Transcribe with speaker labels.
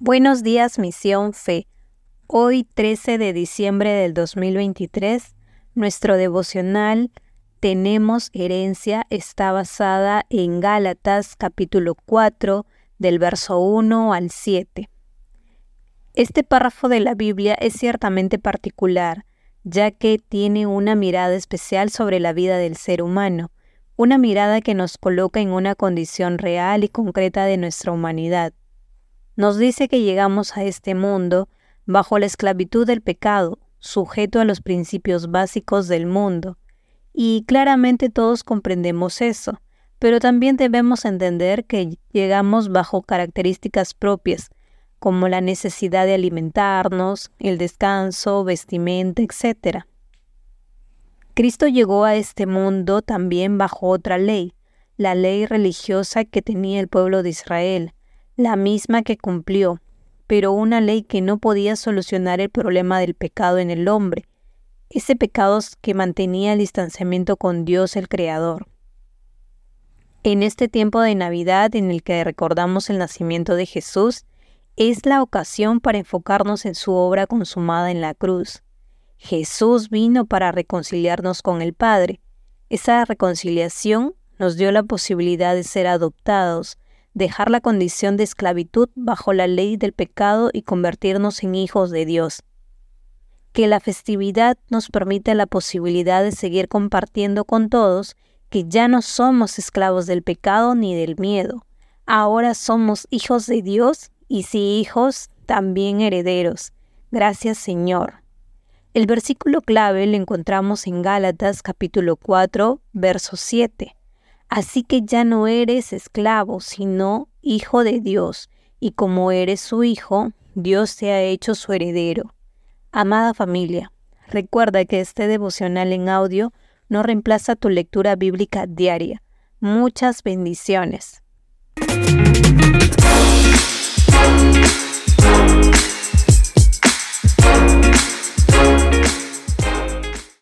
Speaker 1: Buenos días, Misión Fe. Hoy, 13 de diciembre del 2023, nuestro devocional Tenemos herencia está basada en Gálatas capítulo 4 del verso 1 al 7. Este párrafo de la Biblia es ciertamente particular, ya que tiene una mirada especial sobre la vida del ser humano, una mirada que nos coloca en una condición real y concreta de nuestra humanidad nos dice que llegamos a este mundo bajo la esclavitud del pecado, sujeto a los principios básicos del mundo. Y claramente todos comprendemos eso, pero también debemos entender que llegamos bajo características propias, como la necesidad de alimentarnos, el descanso, vestimenta, etc. Cristo llegó a este mundo también bajo otra ley, la ley religiosa que tenía el pueblo de Israel, la misma que cumplió, pero una ley que no podía solucionar el problema del pecado en el hombre, ese pecado que mantenía el distanciamiento con Dios el Creador. En este tiempo de Navidad en el que recordamos el nacimiento de Jesús, es la ocasión para enfocarnos en su obra consumada en la cruz. Jesús vino para reconciliarnos con el Padre. Esa reconciliación nos dio la posibilidad de ser adoptados, dejar la condición de esclavitud bajo la ley del pecado y convertirnos en hijos de Dios. Que la festividad nos permite la posibilidad de seguir compartiendo con todos que ya no somos esclavos del pecado ni del miedo. Ahora somos hijos de Dios y si hijos, también herederos. Gracias Señor. El versículo clave lo encontramos en Gálatas capítulo 4, verso 7. Así que ya no eres esclavo, sino hijo de Dios, y como eres su hijo, Dios te ha hecho su heredero. Amada familia, recuerda que este devocional en audio no reemplaza tu lectura bíblica diaria. Muchas bendiciones.